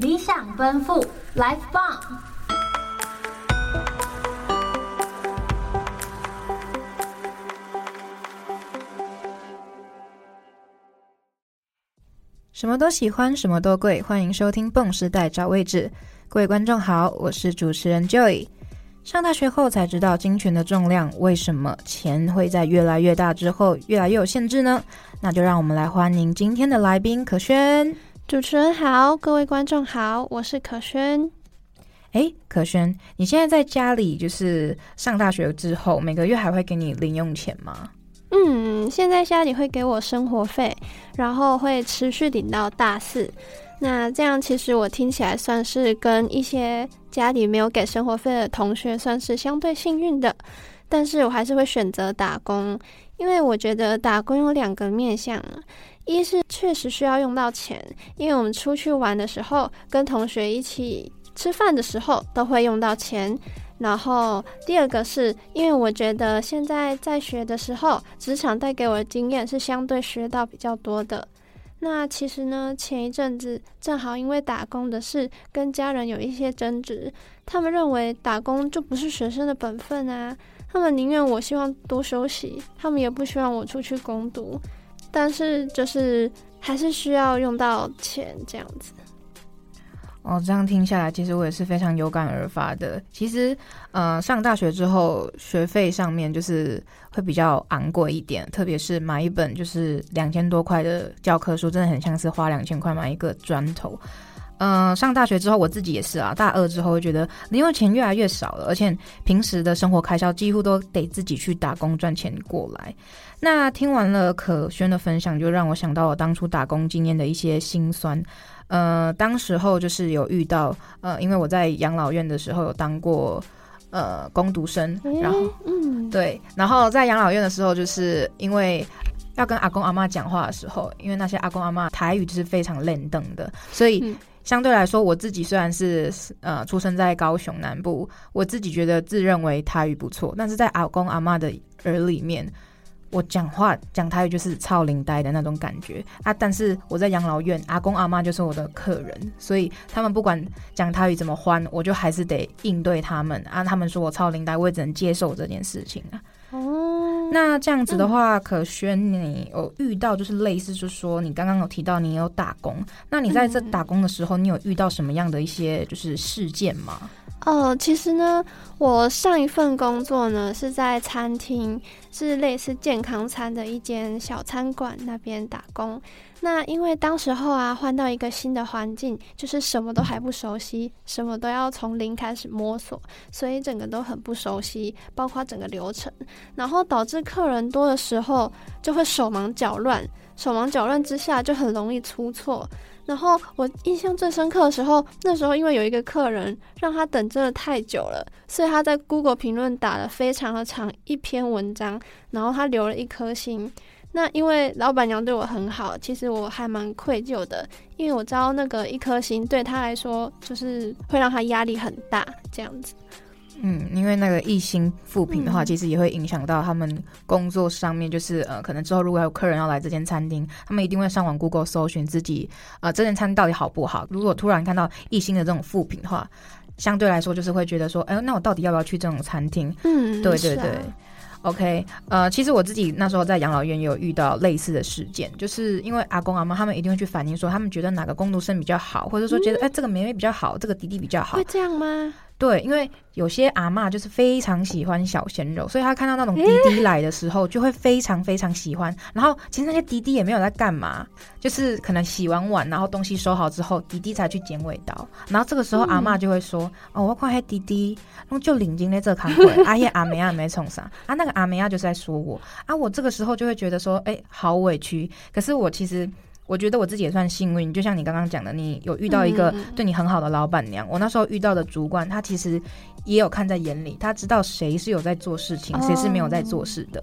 理想奔赴，Life 棒！什么都喜欢，什么都贵。欢迎收听《蹦时代找位置》，各位观众好，我是主持人 Joy。上大学后才知道金钱的重量，为什么钱会在越来越大之后越来越有限制呢？那就让我们来欢迎今天的来宾可轩。主持人好，各位观众好，我是可轩。哎，可轩，你现在在家里就是上大学之后，每个月还会给你零用钱吗？嗯，现在家里会给我生活费，然后会持续领到大四。那这样其实我听起来算是跟一些家里没有给生活费的同学算是相对幸运的。但是我还是会选择打工，因为我觉得打工有两个面向，一是确实需要用到钱，因为我们出去玩的时候，跟同学一起吃饭的时候都会用到钱。然后第二个是因为我觉得现在在学的时候，职场带给我的经验是相对学到比较多的。那其实呢，前一阵子正好因为打工的事跟家人有一些争执，他们认为打工就不是学生的本分啊，他们宁愿我希望多休息，他们也不希望我出去攻读。但是就是还是需要用到钱这样子。哦，这样听下来，其实我也是非常有感而发的。其实，呃，上大学之后，学费上面就是会比较昂贵一点，特别是买一本就是两千多块的教科书，真的很像是花两千块买一个砖头。嗯、呃，上大学之后，我自己也是啊，大二之后会觉得零用钱越来越少了，而且平时的生活开销几乎都得自己去打工赚钱过来。那听完了可轩的分享，就让我想到我当初打工经验的一些辛酸。呃，当时候就是有遇到，呃，因为我在养老院的时候有当过呃工读生，然后嗯，对，然后在养老院的时候，就是因为要跟阿公阿妈讲话的时候，因为那些阿公阿妈台语就是非常的，所以相对来说，我自己虽然是呃出生在高雄南部，我自己觉得自认为台语不错，但是在阿公阿妈的耳里面。我讲话讲台语就是超灵呆的那种感觉啊！但是我在养老院，阿公阿妈就是我的客人，所以他们不管讲台语怎么欢，我就还是得应对他们啊！他们说我超灵呆，我也只能接受这件事情啊。哦，那这样子的话，嗯、可轩你有遇到就是类似，就是说你刚刚有提到你有打工，那你在这打工的时候，你有遇到什么样的一些就是事件吗？呃，其实呢，我上一份工作呢是在餐厅，是类似健康餐的一间小餐馆那边打工。那因为当时候啊，换到一个新的环境，就是什么都还不熟悉，什么都要从零开始摸索，所以整个都很不熟悉，包括整个流程，然后导致客人多的时候就会手忙脚乱，手忙脚乱之下就很容易出错。然后我印象最深刻的时候，那时候因为有一个客人让他等真的太久了，所以他在 Google 评论打了非常的长一篇文章，然后他留了一颗星。那因为老板娘对我很好，其实我还蛮愧疚的，因为我知道那个一颗星对他来说就是会让他压力很大，这样子。嗯，因为那个一星复评的话，其实也会影响到他们工作上面。就是呃，可能之后如果有客人要来这间餐厅，他们一定会上网 Google 搜寻自己呃这间餐厅到底好不好。如果突然看到一星的这种复评的话，相对来说就是会觉得说，哎，那我到底要不要去这种餐厅？嗯，对对对。啊、OK，呃，其实我自己那时候在养老院也有遇到类似的事件，就是因为阿公阿妈他们一定会去反映说，他们觉得哪个工读生比较好，或者说觉得哎、嗯、这个妹妹比较好，这个弟弟比较好，会这样吗？对，因为有些阿妈就是非常喜欢小鲜肉，所以他看到那种滴滴来的时候，就会非常非常喜欢。然后其实那些滴滴也没有在干嘛，就是可能洗完碗，然后东西收好之后，滴滴才去剪尾刀。然后这个时候阿妈就会说：“嗯、哦，我看黑弟弟，那就领进来这看会，阿耶阿梅亚没冲啥啊？那个阿梅亚就是在说我啊。”我这个时候就会觉得说：“哎，好委屈。”可是我其实。我觉得我自己也算幸运，就像你刚刚讲的，你有遇到一个对你很好的老板娘。嗯、我那时候遇到的主管，他其实也有看在眼里，他知道谁是有在做事情，谁是没有在做事的。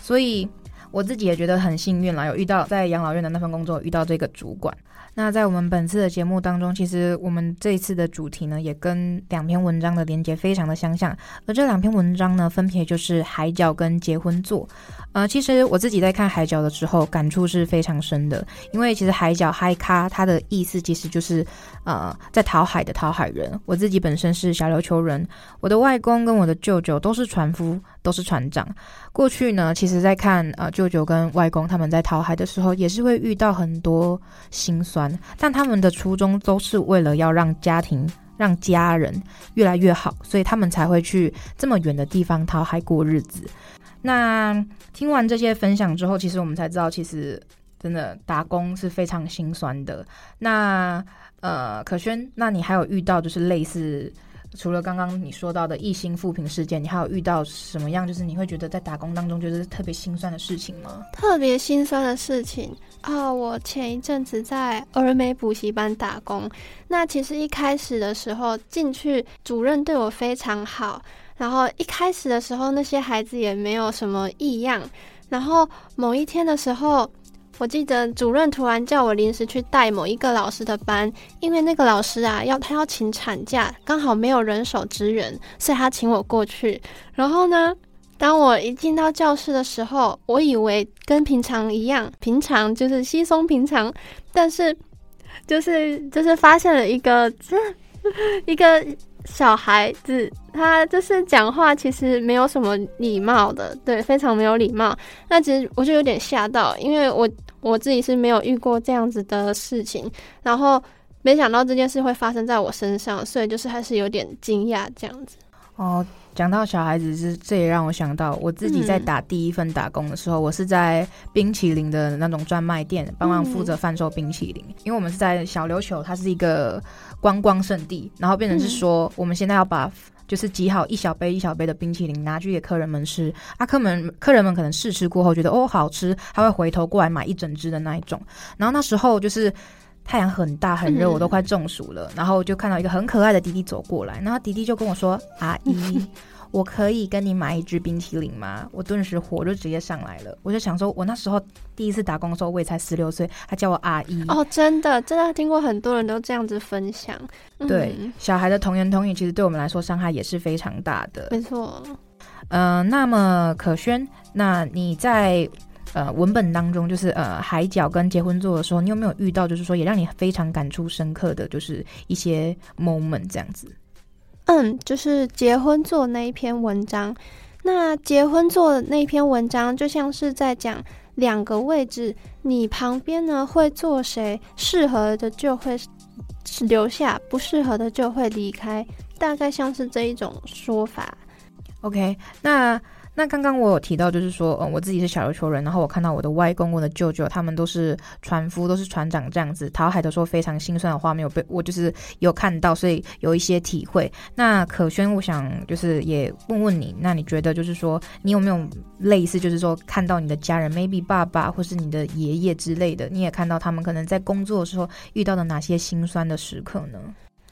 所以我自己也觉得很幸运啦，有遇到在养老院的那份工作，遇到这个主管。那在我们本次的节目当中，其实我们这一次的主题呢，也跟两篇文章的连接非常的相像。而这两篇文章呢，分别就是海角跟结婚作。呃，其实我自己在看海角的时候，感触是非常深的，因为其实海角嗨咖它的意思其实就是呃，在讨海的讨海人。我自己本身是小琉球人，我的外公跟我的舅舅都是船夫，都是船长。过去呢，其实在看呃舅舅跟外公他们在讨海的时候，也是会遇到很多辛酸，但他们的初衷都是为了要让家庭、让家人越来越好，所以他们才会去这么远的地方讨海过日子。那听完这些分享之后，其实我们才知道，其实真的打工是非常心酸的。那呃，可轩，那你还有遇到就是类似？除了刚刚你说到的一星负评事件，你还有遇到什么样？就是你会觉得在打工当中觉得特别心酸的事情吗？特别心酸的事情啊、哦！我前一阵子在儿美补习班打工，那其实一开始的时候进去，主任对我非常好，然后一开始的时候那些孩子也没有什么异样，然后某一天的时候。我记得主任突然叫我临时去带某一个老师的班，因为那个老师啊，要他要请产假，刚好没有人手支援，所以他请我过去。然后呢，当我一进到教室的时候，我以为跟平常一样，平常就是稀松平常，但是就是就是发现了一个一个。小孩子他就是讲话其实没有什么礼貌的，对，非常没有礼貌。那其实我就有点吓到，因为我我自己是没有遇过这样子的事情，然后没想到这件事会发生在我身上，所以就是还是有点惊讶这样子。哦。讲到小孩子，是这也让我想到我自己在打第一份打工的时候，嗯、我是在冰淇淋的那种专卖店帮忙负责贩售冰淇淋，嗯、因为我们是在小琉球，它是一个观光圣地，然后变成是说我们现在要把就是挤好一小杯一小杯的冰淇淋拿去给客人们吃，啊，客们客人们可能试吃过后觉得哦好吃，他会回头过来买一整只的那一种，然后那时候就是。太阳很大很热，我都快中暑了。嗯、然后我就看到一个很可爱的弟弟走过来，然后弟弟就跟我说：“阿姨，我可以跟你买一支冰淇淋吗？”我顿时火就直接上来了。我就想说，我那时候第一次打工的时候，我也才十六岁，他叫我阿姨。哦，真的，真的听过很多人都这样子分享。对，嗯、小孩的童言童语，其实对我们来说伤害也是非常大的。没错。嗯、呃，那么可轩，那你在？呃，文本当中就是呃，海角跟结婚座的时候，你有没有遇到就是说也让你非常感触深刻的就是一些 moment 这样子？嗯，就是结婚做那一篇文章。那结婚做的那篇文章就像是在讲两个位置，你旁边呢会坐谁，适合的就会留下，不适合的就会离开，大概像是这一种说法。OK，那。那刚刚我有提到，就是说，嗯，我自己是小琉球人，然后我看到我的外公、我的舅舅，他们都是船夫，都是船长这样子，讨海的时候非常心酸的画面，有被我就是有看到，所以有一些体会。那可轩，我想就是也问问你，那你觉得就是说，你有没有类似，就是说看到你的家人，maybe 爸爸或是你的爷爷之类的，你也看到他们可能在工作的时候遇到的哪些心酸的时刻呢？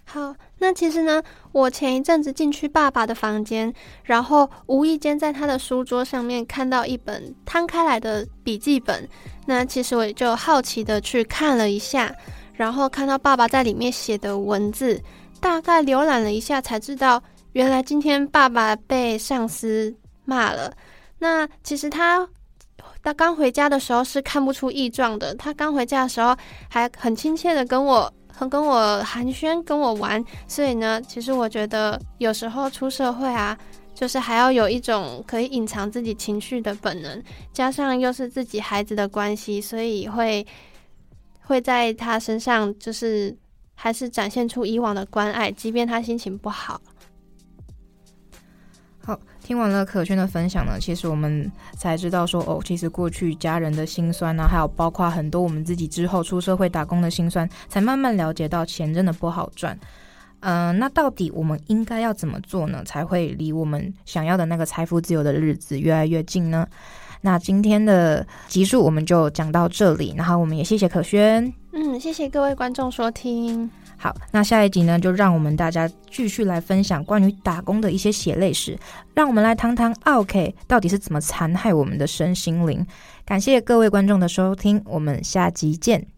好，那其实呢，我前一阵子进去爸爸的房间，然后无意间在他的书桌上面看到一本摊开来的笔记本，那其实我也就好奇的去看了一下，然后看到爸爸在里面写的文字，大概浏览了一下，才知道原来今天爸爸被上司骂了。那其实他他刚回家的时候是看不出异状的，他刚回家的时候还很亲切的跟我。很跟我寒暄，跟我玩，所以呢，其实我觉得有时候出社会啊，就是还要有一种可以隐藏自己情绪的本能，加上又是自己孩子的关系，所以会会在他身上，就是还是展现出以往的关爱，即便他心情不好。好，听完了可轩的分享呢，其实我们才知道说，哦，其实过去家人的辛酸呢、啊，还有包括很多我们自己之后出社会打工的辛酸，才慢慢了解到钱真的不好赚。嗯、那到底我们应该要怎么做呢，才会离我们想要的那个财富自由的日子越来越近呢？那今天的集数我们就讲到这里，然后我们也谢谢可轩，嗯，谢谢各位观众收听。好，那下一集呢，就让我们大家继续来分享关于打工的一些血泪史，让我们来谈谈奥客到底是怎么残害我们的身心灵。感谢各位观众的收听，我们下集见。